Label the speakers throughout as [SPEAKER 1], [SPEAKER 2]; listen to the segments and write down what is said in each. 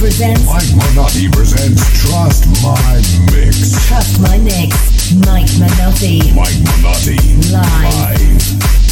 [SPEAKER 1] presents Mike
[SPEAKER 2] Manotti presents Trust My Mix.
[SPEAKER 1] Trust My Mix. Mike Manotti.
[SPEAKER 2] Mike Manotti.
[SPEAKER 1] Live.
[SPEAKER 2] Live.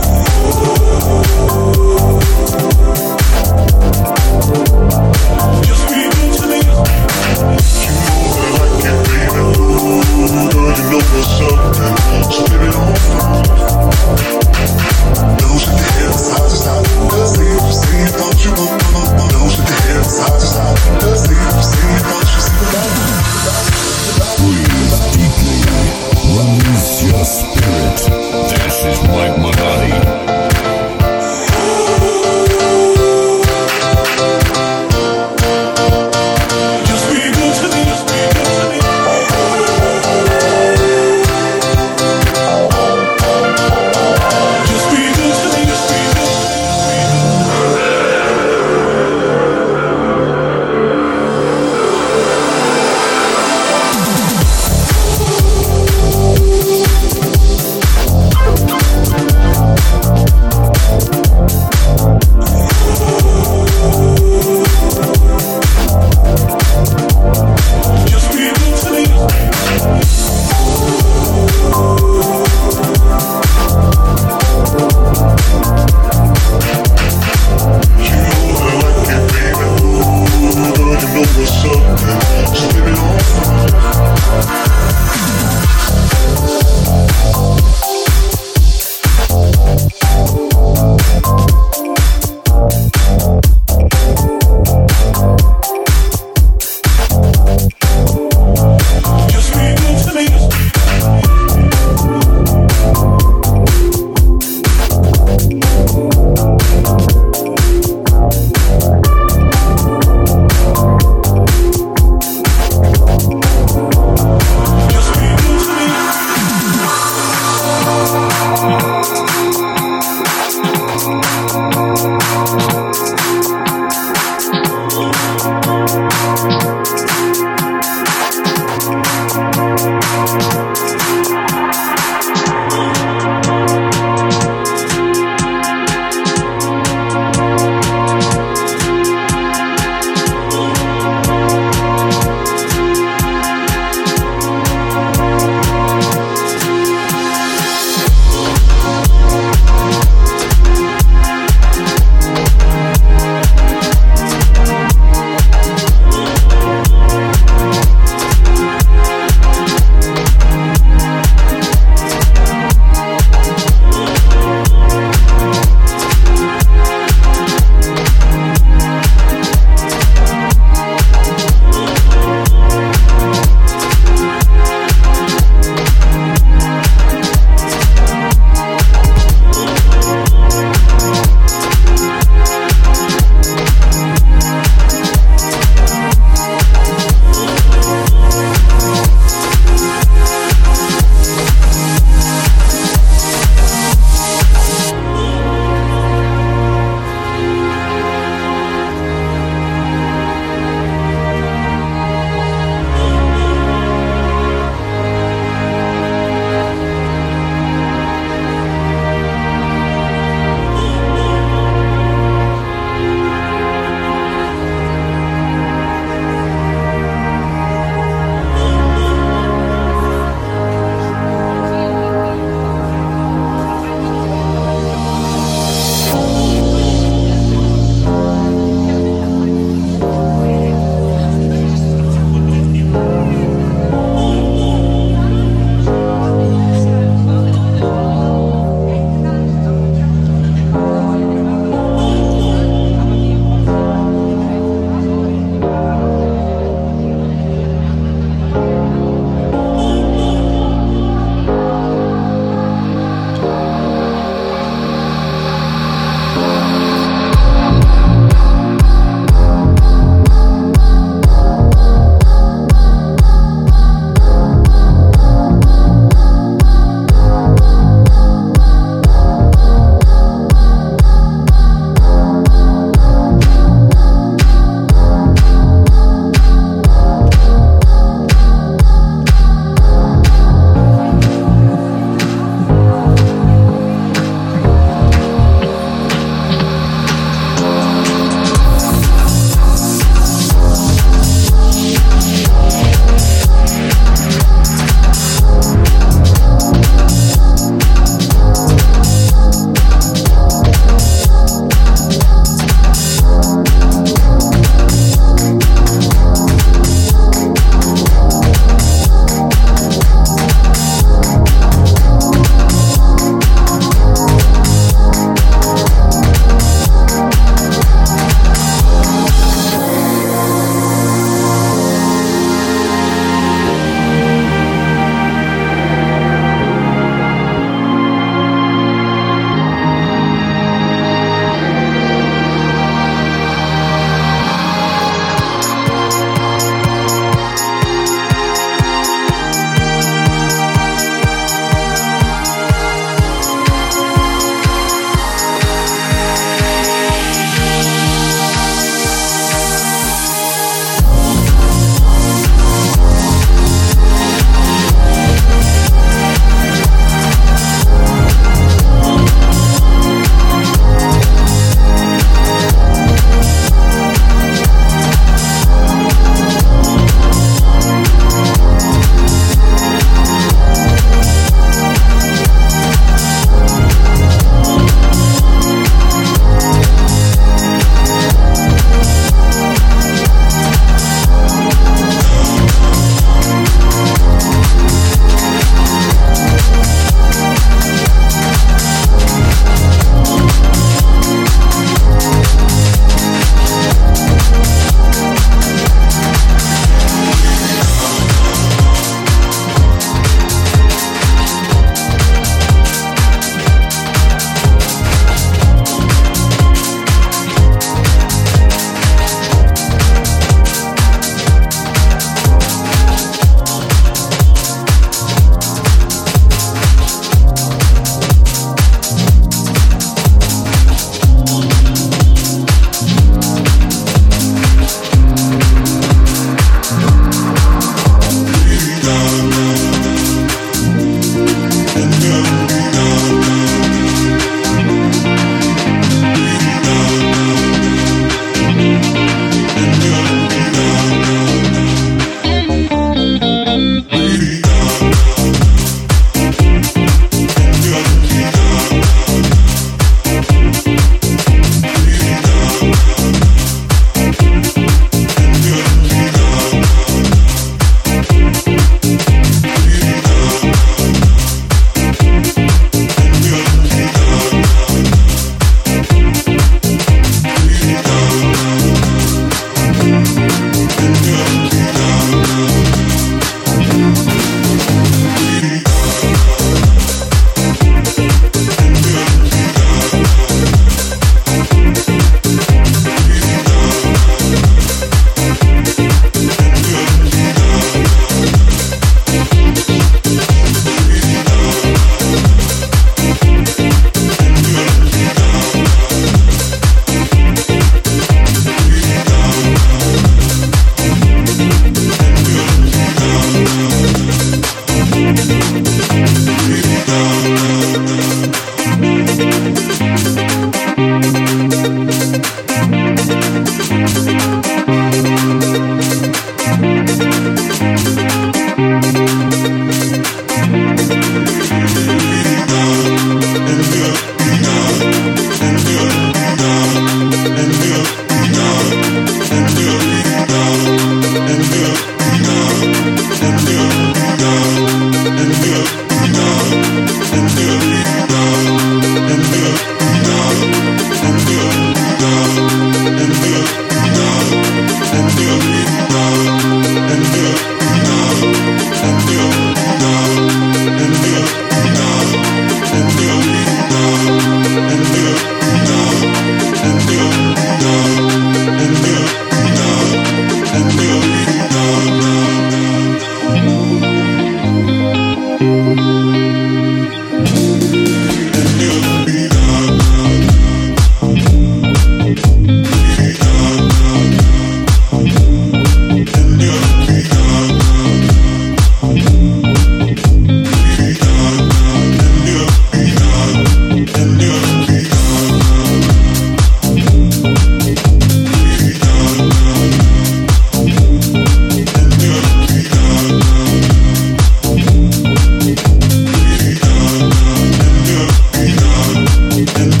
[SPEAKER 3] and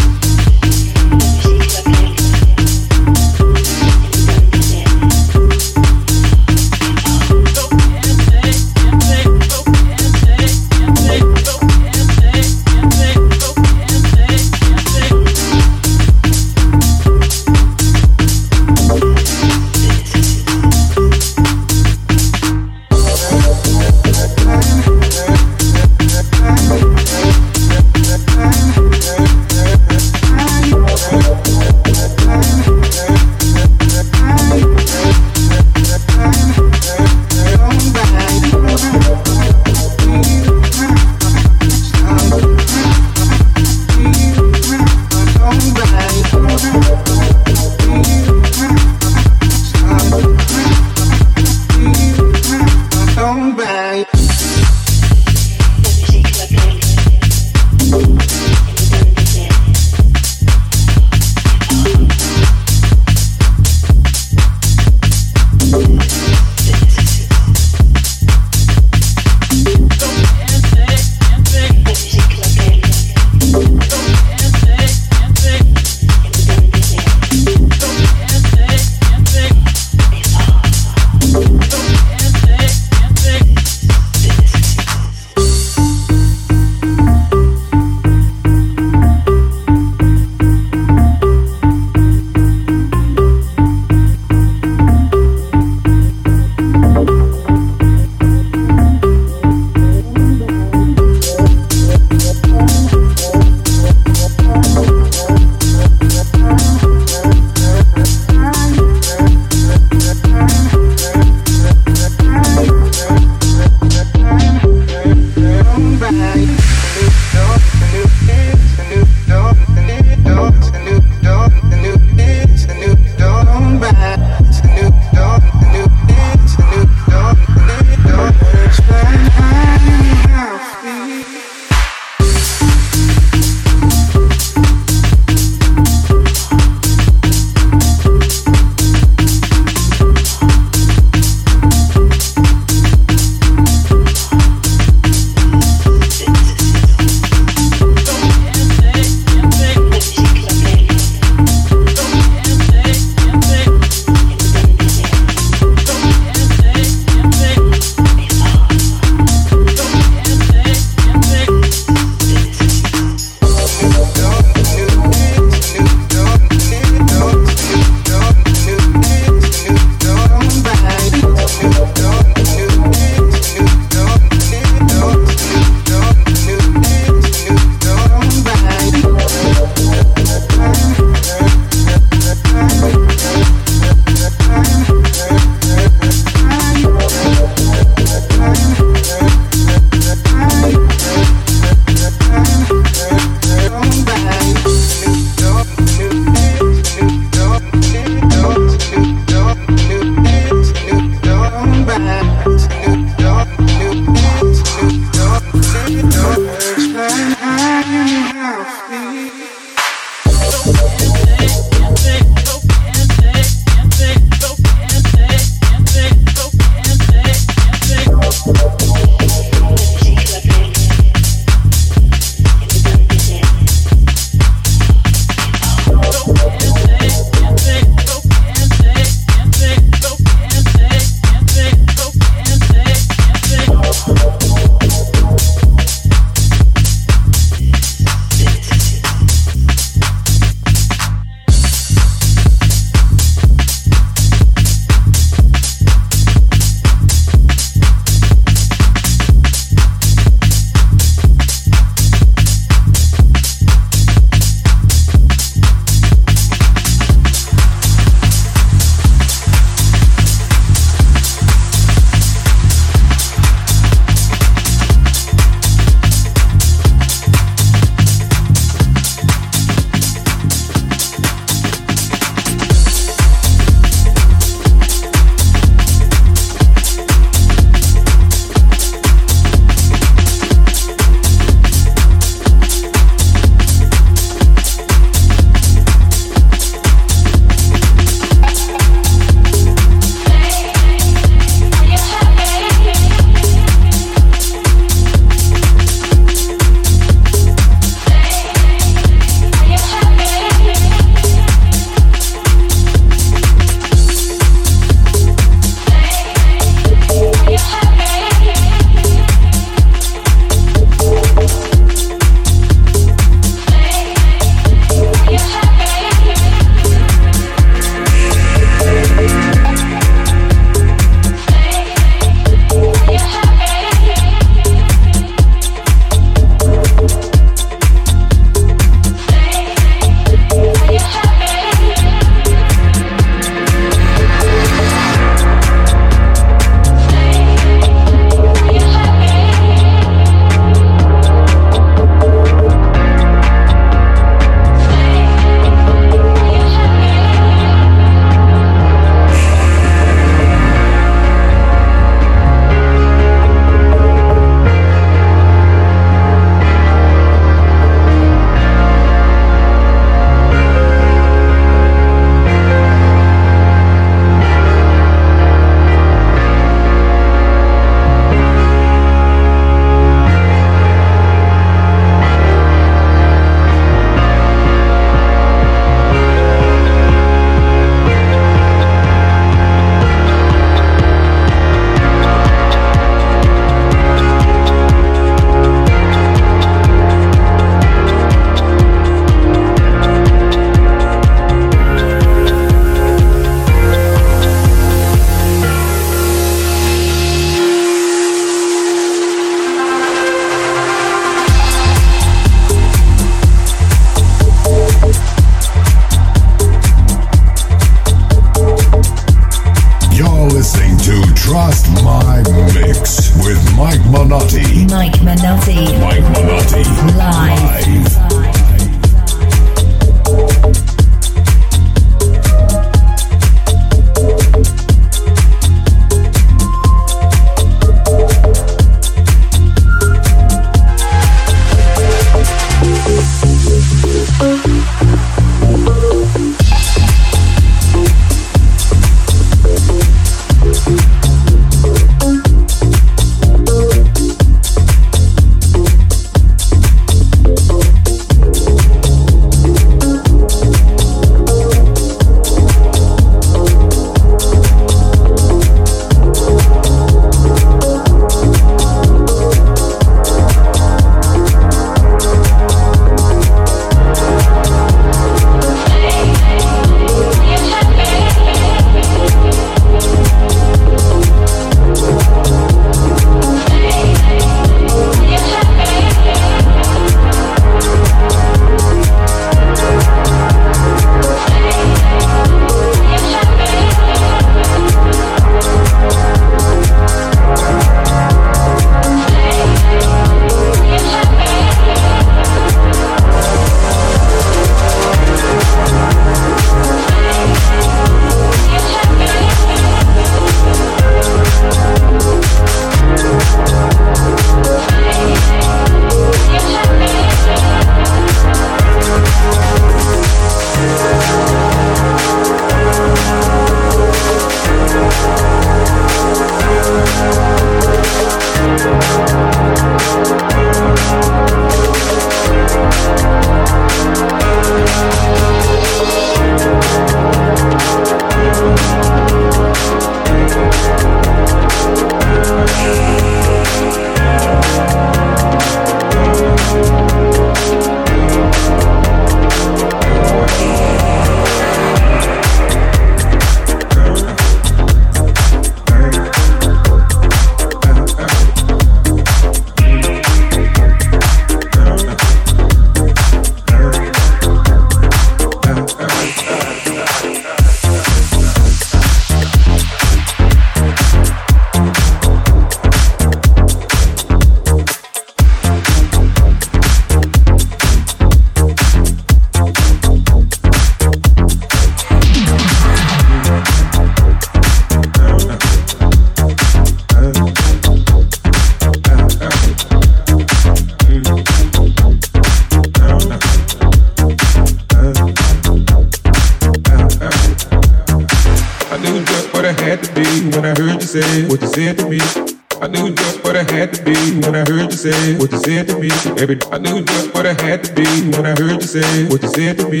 [SPEAKER 4] Baby, I knew just what I had to be when I heard you say what you said to me.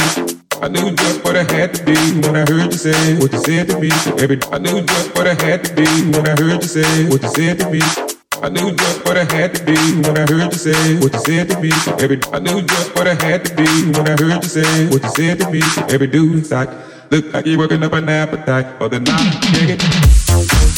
[SPEAKER 4] I knew just what I had to be when I heard you say what you said to me. Baby, I knew just what I had to be when I heard you say what you said to me. I knew just what I had to be when I heard you say what you said to me. Baby, I knew just what I had to be when I heard you say what you said to me. Every dude inside look like you're working up an appetite for the night.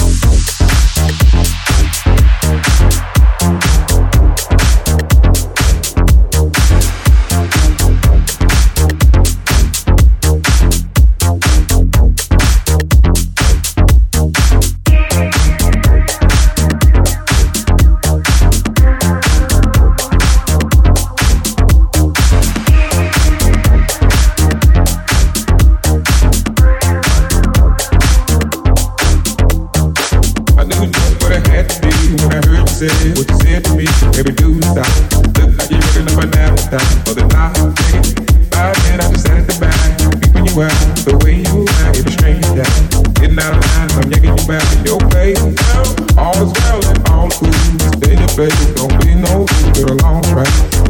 [SPEAKER 4] your face. All well all. Stay the face. Don't be no.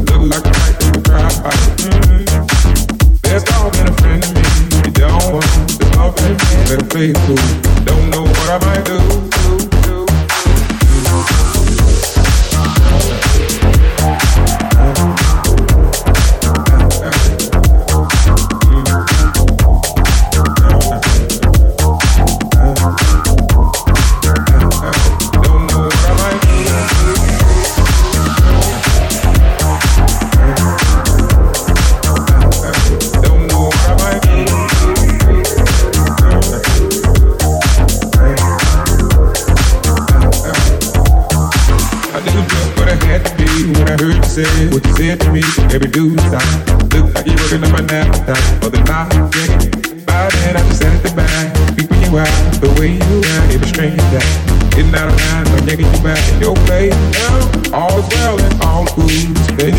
[SPEAKER 4] Look like a fight to crowd. Mm. Best dog and a friend of me. You don't want to love Don't know what I might do. Say what you said to me. Every dude stop. Look like you're working on my time for the night. Yeah. By then I just sat at the back, peeping you out. The way you act, it was strange that. Getting out of line, I'm yanking you back in your place. All is well and all is good. Stay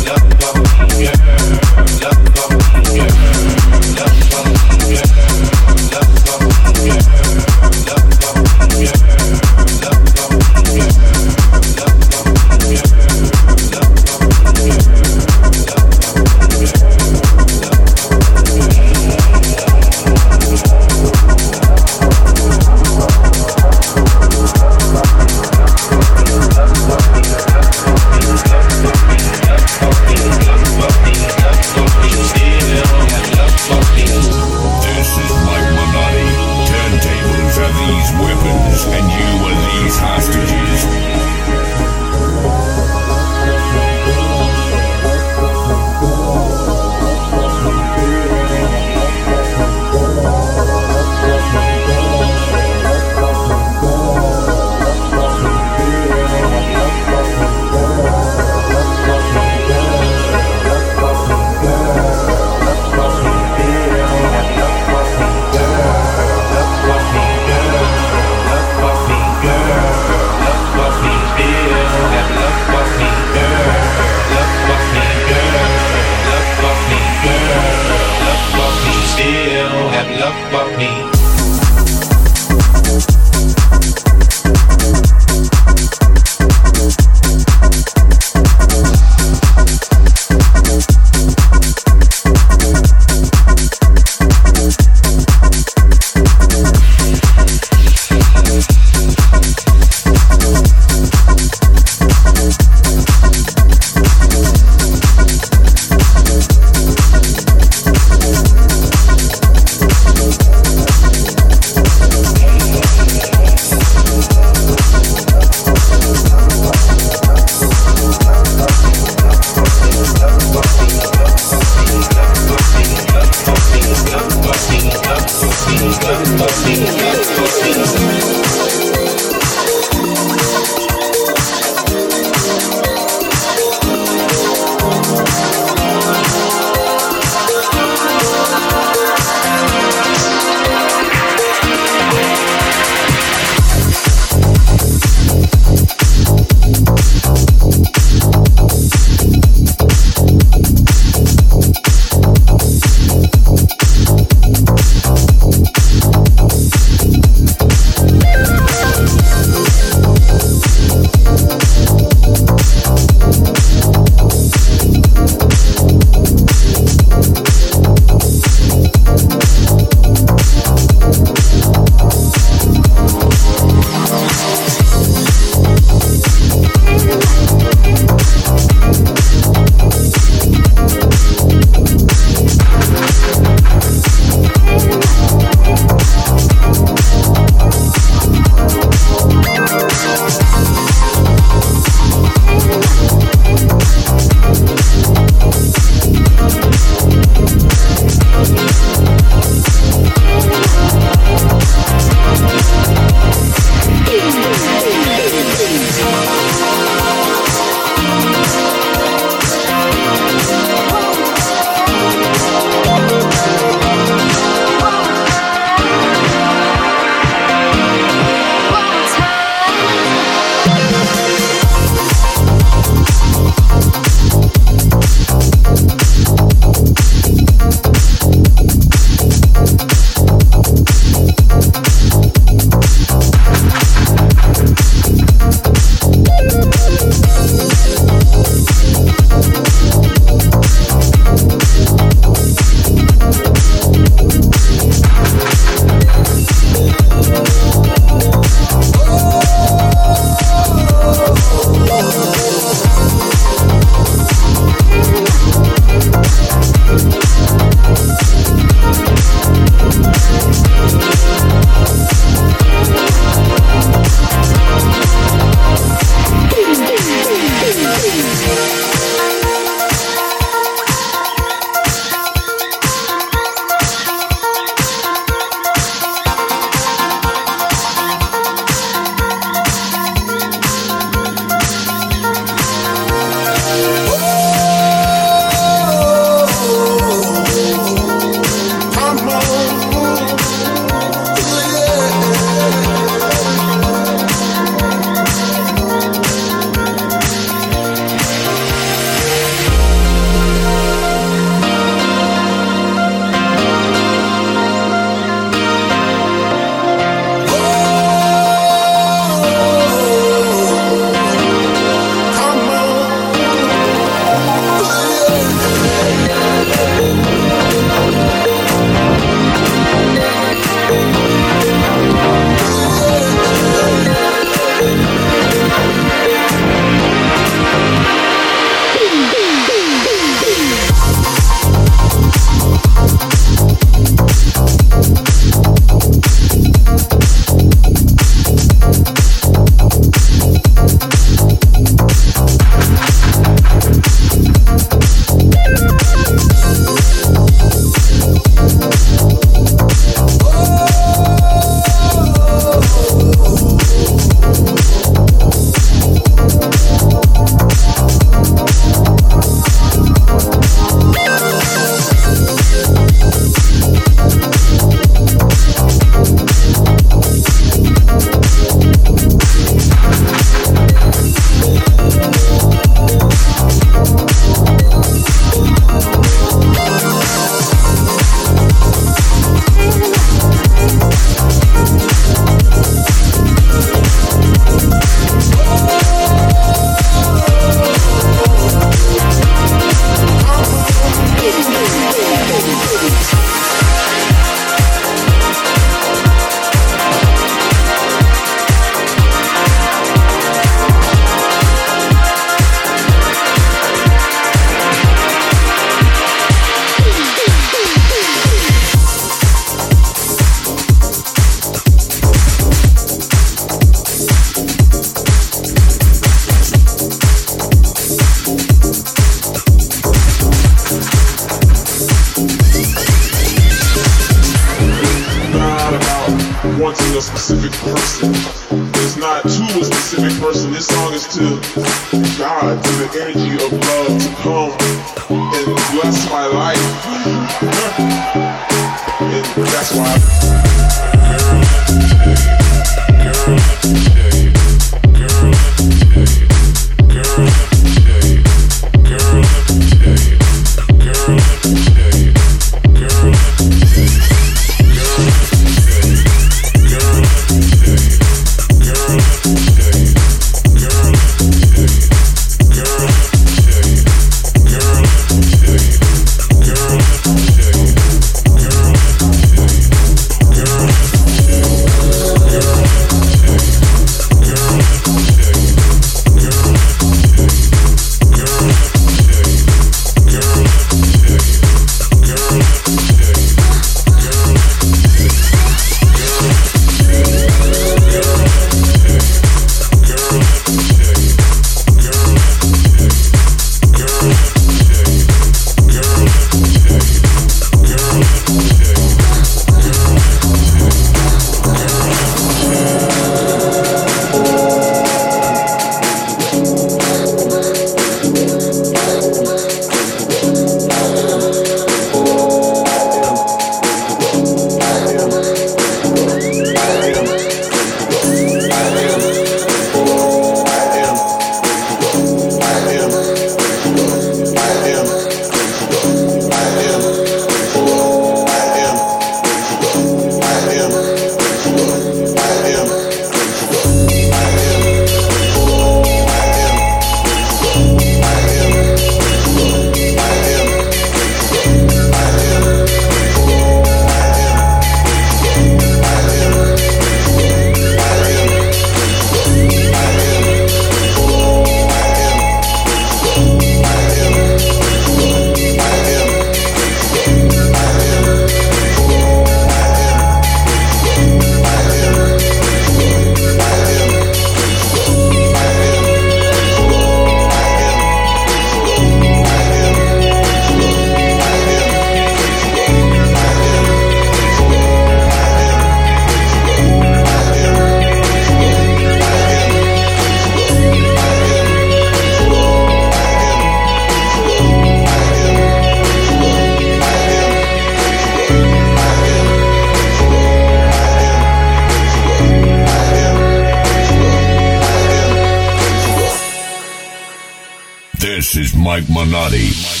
[SPEAKER 2] Minotti.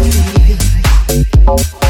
[SPEAKER 5] feel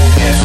[SPEAKER 5] Yeah.